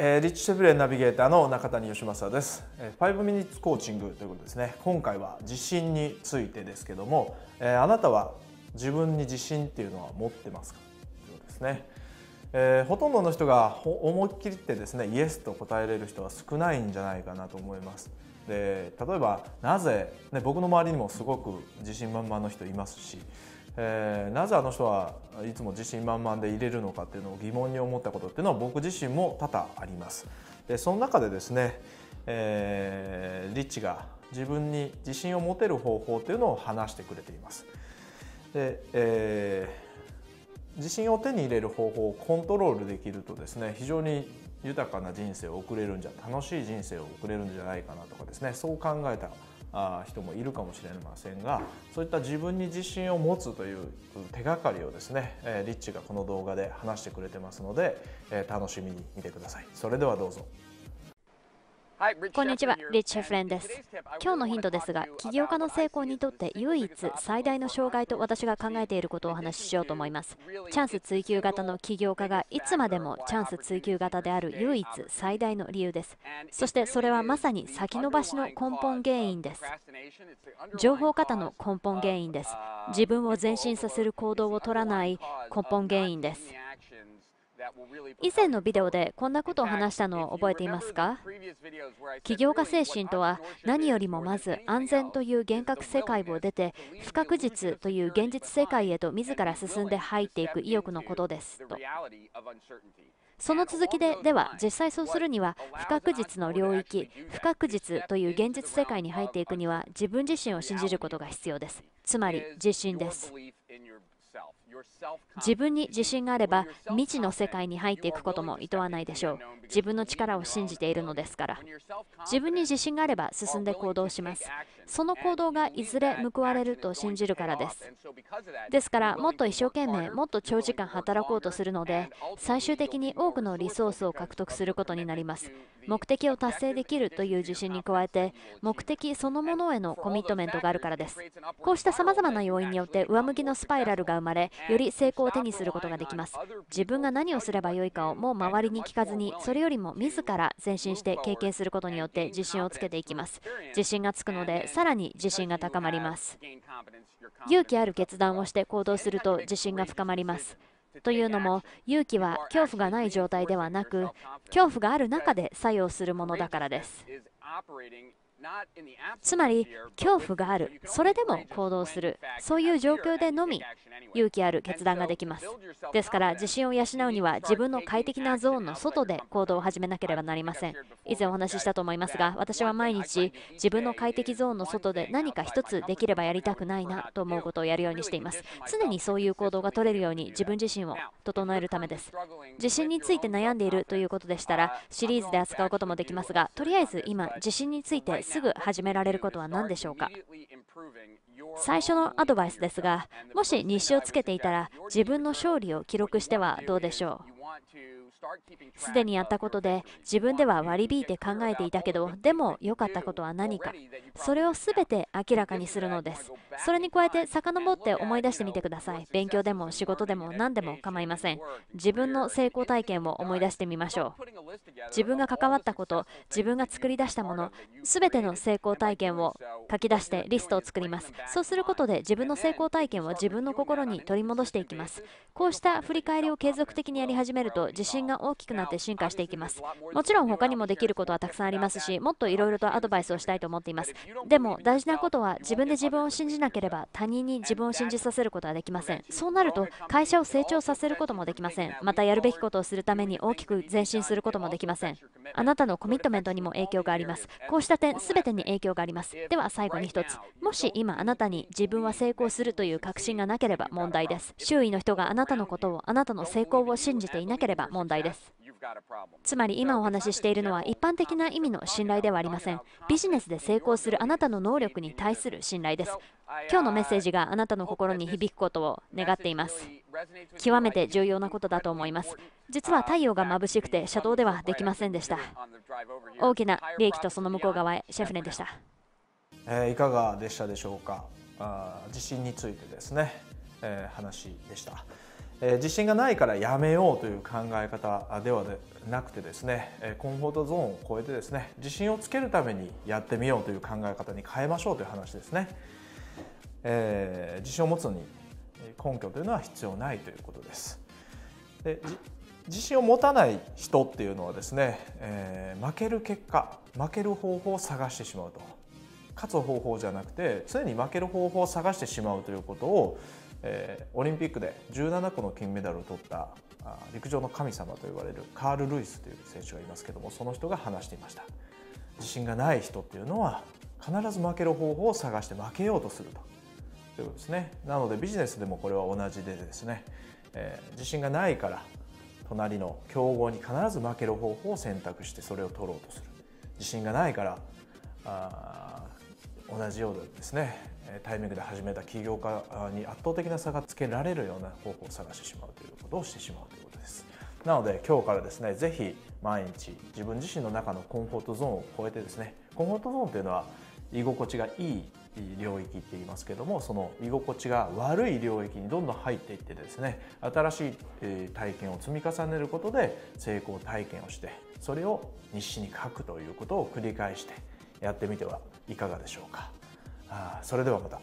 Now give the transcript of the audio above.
えー、リッチシェフレンナビゲーターの中谷義正です、えー、5ミニッツコーチングということですね。今回は自信についてですけども、えー、あなたは自分に自信っていうのは持ってますか？ということですね、えー、ほとんどの人が思いっきりってですねイエスと答えれる人は少ないんじゃないかなと思います。で例えばなぜ、ね、僕の周りにもすごく自信満々の人いますしえー、なぜあの人はいつも自信満々でいれるのかっていうのを疑問に思ったことっていうのは僕自身も多々あります。でその中でですね、えー、リッチが自分に自信を持てる方法というのを話してくれています。で、えー、自信を手に入れる方法をコントロールできるとですね非常に豊かな人生を送れるんじゃ楽しい人生を送れるんじゃないかなとかですねそう考えた人もいるかもしれませんがそういった自分に自信を持つという手がかりをですねリッチがこの動画で話してくれてますので楽しみに見てください。それではどうぞ。こんにちは、リッチ・フレンです。今日のヒントですが、起業家の成功にとって唯一最大の障害と私が考えていることをお話ししようと思います。チャンス追求型の起業家がいつまでもチャンス追求型である唯一最大の理由です。そしてそれはまさに先延ばしの根本原因です。情報型の根本原因です。自分を前進させる行動を取らない根本原因です。以前のビデオでこんなことを話したのを覚えていますか？起業家精神とは何よりもまず安全という幻覚世界を出て不確実という現実世界へと自ら進んで入っていく意欲のことですと。その続きで、では実際そうするには不確実の領域、不確実という現実世界に入っていくには自分自身を信じることが必要です。つまり自信です。自分に自信があれば未知の世界に入っていくことも厭わないでしょう。自分の力を信じているのですから。自分に自信があれば進んで行動します。その行動がいずれ報われると信じるからです。ですからもっと一生懸命もっと長時間働こうとするので最終的に多くのリソースを獲得することになります。目的を達成できるという自信に加えて目的そのものへのコミットメントがあるからです。こうしたさまざまな要因によって上向きのスパイラルが生まれより成功を手にすることができます。自分が何をすればよいかをもう周りに聞かずにそれよりも自ら前進して経験することによって自信をつけていきます。自信がつくのでさらに自信が高まります。勇気ある決断をして行動すると自信が深まります。というのも勇気は恐怖がない状態ではなく恐怖がある中で作用するものだからです。つまり恐怖がある。それでも行動する。そういう状況でのみ勇気ある決断ができます。ですから自信を養うには自分の快適なゾーンの外で行動を始めなければなりません。以前お話ししたと思いますが私は毎日自分の快適ゾーンの外で何か一つできればやりたくないなと思うことをやるようにしています。常にそういう行動が取れるように自分自身を整えるためです。自信について悩んでいるということでしたらシリーズで扱うこともできますがとりあえず今自信についてすぐ始められることは何でしょうか？最初のアドバイスですがもし日誌をつけていたら自分の勝利を記録してはどうでしょう？すでにやったことで自分では割り引いて考えていたけどでも良かったことは何か。それを全て明らかにするのです。それに加えて遡って思い出してみてください。勉強でも仕事でも何でも構いません。自分の成功体験を思い出してみましょう。自分が関わったこと自分が作り出したもの全ての成功体験を書き出してリストを作ります。そうすることで自分の成功体験を自分の心に取り戻していきます。こうした振り返りを継続的にやり始めると自信が大きくなって進化していきます。もちろん他にもできることはたくさんありますしもっといろいろとアドバイスをしたいと思っています。でも大事なことは自分で自分を信じなければ他人に自分を信じさせることはできません。そうなると会社を成長させることもできません。またやるべきことをするために大きく前進することもできません。あなたのコミットメントにも影響があります。こうした点全てに影響があります。では最後に1つ。もし今あなたに自分は成功するという確信がなければ問題です。周囲の人があなたのことをあなたの成功を信じていなければ問題です。つまり今お話ししているのは一般的な意味の信頼ではありません。ビジネスで成功するあなたの能力に対する信頼です。今日のメッセージがあなたの心に響くことを願っています。極めて重要なことだと思います。実は太陽が眩しくて車道ではできませんでした。大きな利益とその向こう側へシェフネでした、えー、いかがでしたでしょうか？あ自信についてですね、えー、話でしたえ、自信がないからやめようという考え方ではなくてですねコンフォートゾーンを超えてですね自信をつけるためにやってみようという考え方に変えましょうという話ですね、えー、自信を持つのに根拠というのは必要ないということです。で自信を持たない人っていうのはですね、えー、負ける結果負ける方法を探してしまうと。勝つ方法じゃなくて常に負ける方法を探してしまうということをえー、オリンピックで17個の金メダルを取ったあ陸上の神様と言われるカール・ルイスという選手がいますけどもその人が話していました。自信がない人っていうのは必ず負ける方法を探して負けようとすると。ということですね。なのでビジネスでもこれは同じでですね、えー、自信がないから隣の競合に必ず負ける方法を選択してそれを取ろうとする。自信がないからあ同じようですね。タイミングで始めた起業家に圧倒的な差がつけられるような方法を探してしまうということをしてしまうということです。なので今日からですね是非毎日自分自身の中のコンフォートゾーンを超えてですねコンフォートゾーンというのは居心地がいい領域って言いますけどもその居心地が悪い領域にどんどん入っていってですね新しい体験を積み重ねることで成功体験をしてそれを日誌に書くということを繰り返してやってみてはいかがでしょうか。それではまた。